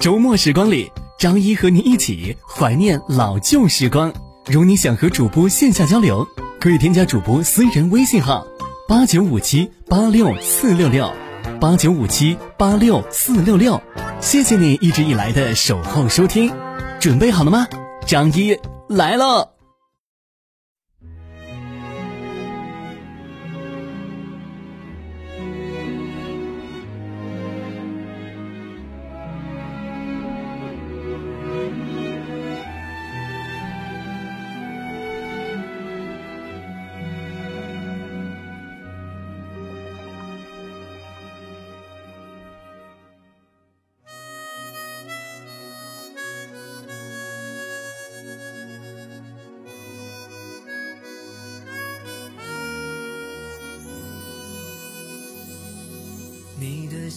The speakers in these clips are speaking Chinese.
周末时光里，张一和您一起怀念老旧时光。如你想和主播线下交流，可以添加主播私人微信号：八九五七八六四六六，八九五七八六四六六。谢谢你一直以来的守候收听，准备好了吗？张一来了。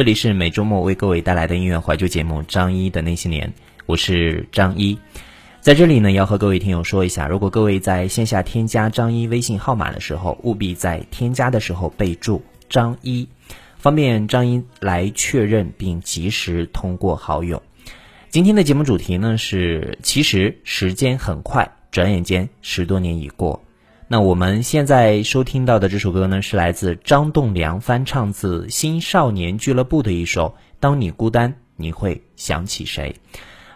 这里是每周末为各位带来的音乐怀旧节目《张一的那些年》，我是张一。在这里呢，要和各位听友说一下，如果各位在线下添加张一微信号码的时候，务必在添加的时候备注“张一”，方便张一来确认并及时通过好友。今天的节目主题呢是，其实时间很快，转眼间十多年已过。那我们现在收听到的这首歌呢，是来自张栋梁翻唱自新少年俱乐部的一首《当你孤单，你会想起谁》。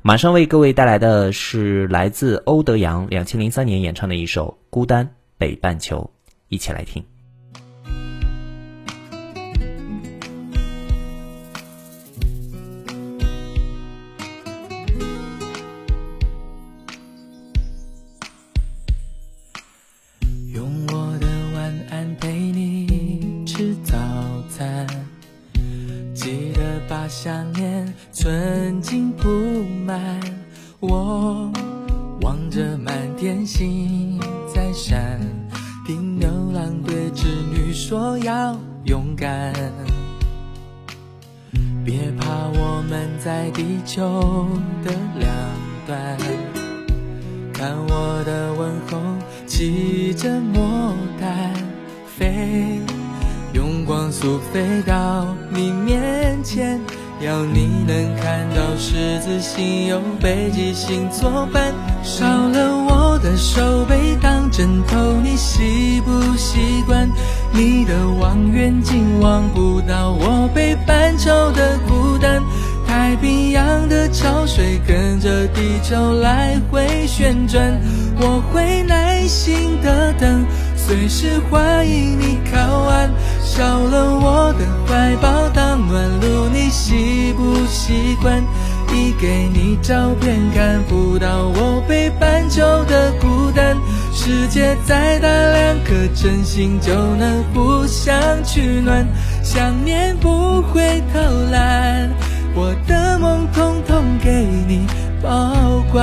马上为各位带来的是来自欧德阳两千零三年演唱的一首《孤单北半球》，一起来听。得把想念存进铺满天星在闪，听牛郎对织女说要勇敢。别怕，我们在地球的两端。看我的问候，骑着魔毯飞，用光速飞到你面前。要你能看到十字星有北极星作伴，少了我的手背当枕头，你习不习惯？你的望远镜望不到我北半球的孤单，太平洋的潮水跟着地球来回旋转，我会耐心的等。随时欢迎你靠岸，少了我的怀抱当暖炉，你习不习惯？一给你照片，看不到我北半球的孤单。世界再大，两颗真心就能互相取暖。想念不会偷懒，我的梦统统给你保管。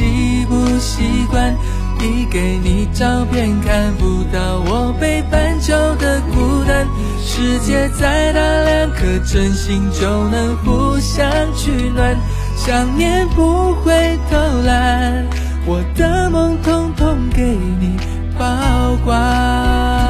习不习惯？一给你照片，看不到我北半球的孤单。世界再大，两颗真心就能互相取暖。想念不会偷懒。我的梦统统给你保管。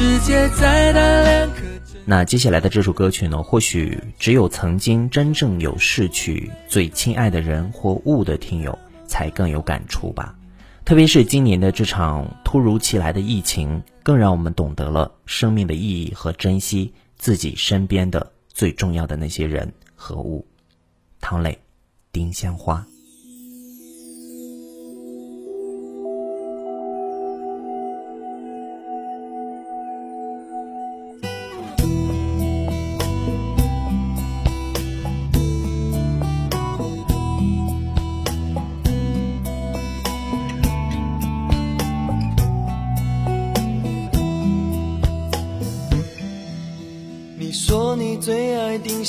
世界再大，两颗。那接下来的这首歌曲呢？或许只有曾经真正有逝去最亲爱的人或物的听友才更有感触吧。特别是今年的这场突如其来的疫情，更让我们懂得了生命的意义和珍惜自己身边的最重要的那些人和物。汤磊，丁香花。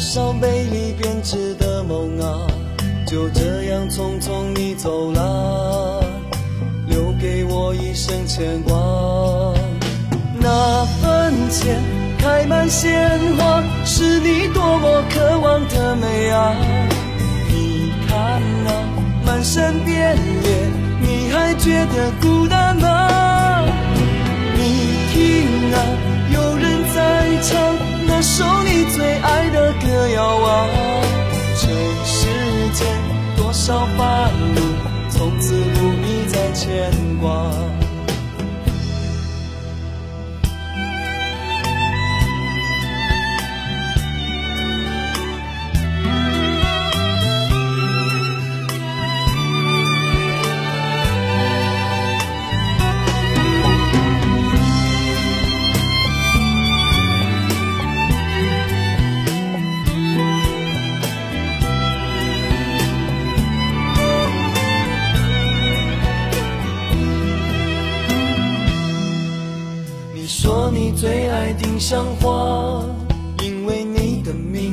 多少美丽编织的梦啊，就这样匆匆你走了，留给我一生牵挂。那坟前开满鲜花。是你多么渴望的美啊！你看那漫山遍野，你还觉得孤单吗？你听啊，有人在唱首你最爱的歌谣啊！这世间多少烦恼，从此不必再牵挂。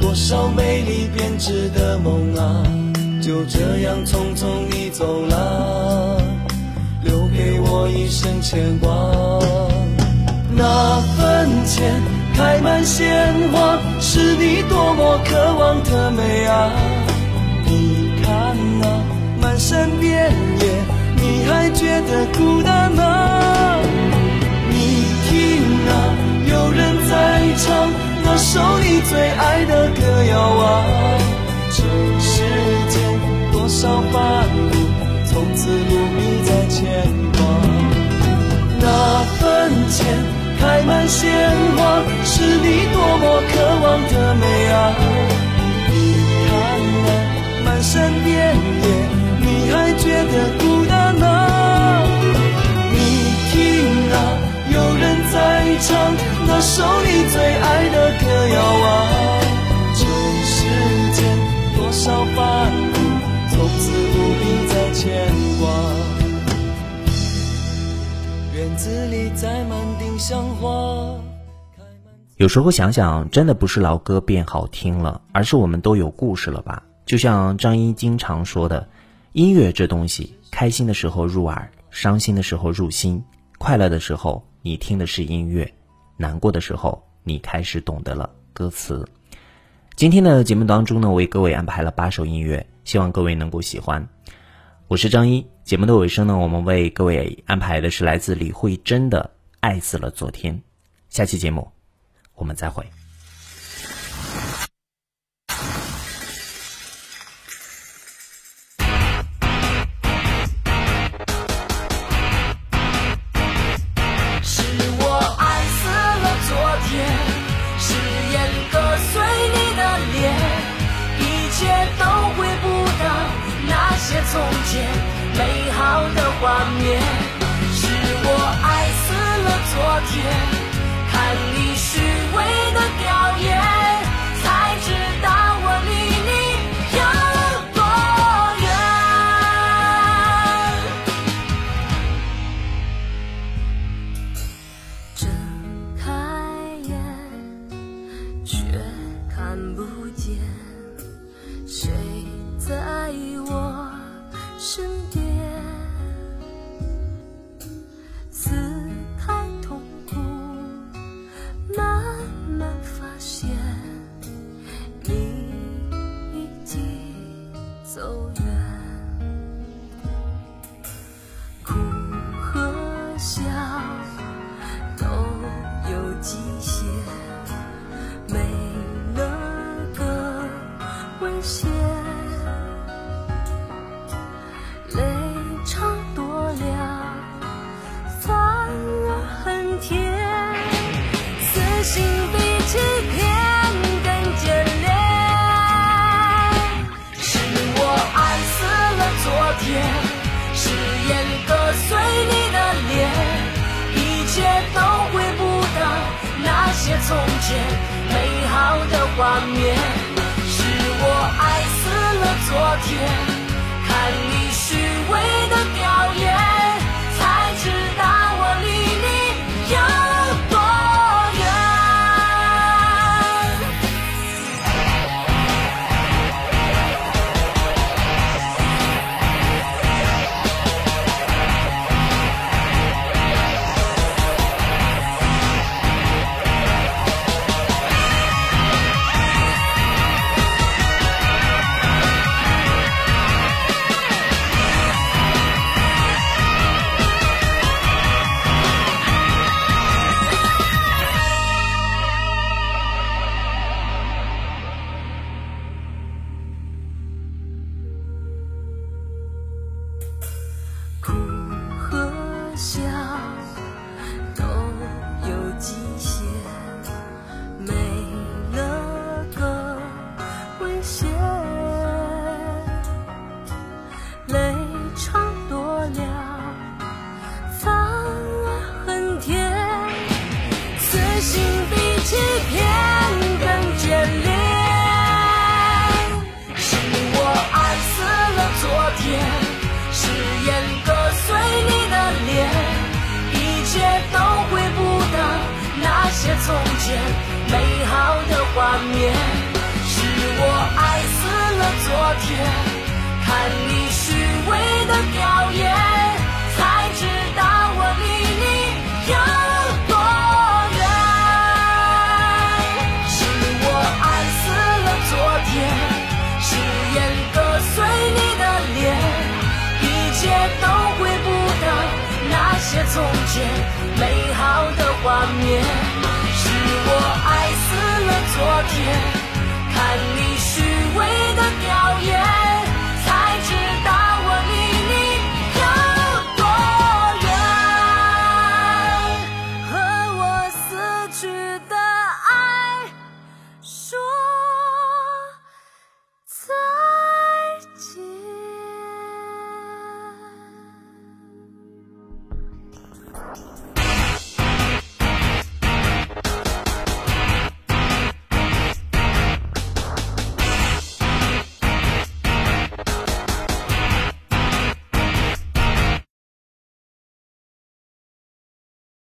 多少美丽编织的梦啊，就这样匆匆你走了，留给我一生牵挂。那坟前开满鲜花，是你多么渴望的美啊！你看那漫山遍野，你还觉得孤单吗？你听啊，有人在唱首你最爱的歌谣啊。这世间多少烦恼，从此不必再牵挂。那坟前开满鲜花，是你多么渴望的美啊！你看那漫山遍野，你还觉得孤单吗？你听啊，有人在唱首你最爱的歌谣啊。这世间多少烦恼，从此不必再牵挂。院子里栽满丁香花。有时候想想，真的不是老歌变好听了，而是我们都有故事了吧？就像张一经常说的，音乐这东西，开心的时候入耳，伤心的时候入心，快乐的时候你听的是音乐，难过的时候你开始懂得了歌词。今天的节目当中呢，为各位安排了八首音乐，希望各位能够喜欢。我是张一，节目的尾声呢，我们为各位安排的是来自李慧珍的《爱死了昨天》。下期节目我们再会。从前美好的画面是我爱死了昨天看你虚伪的表些。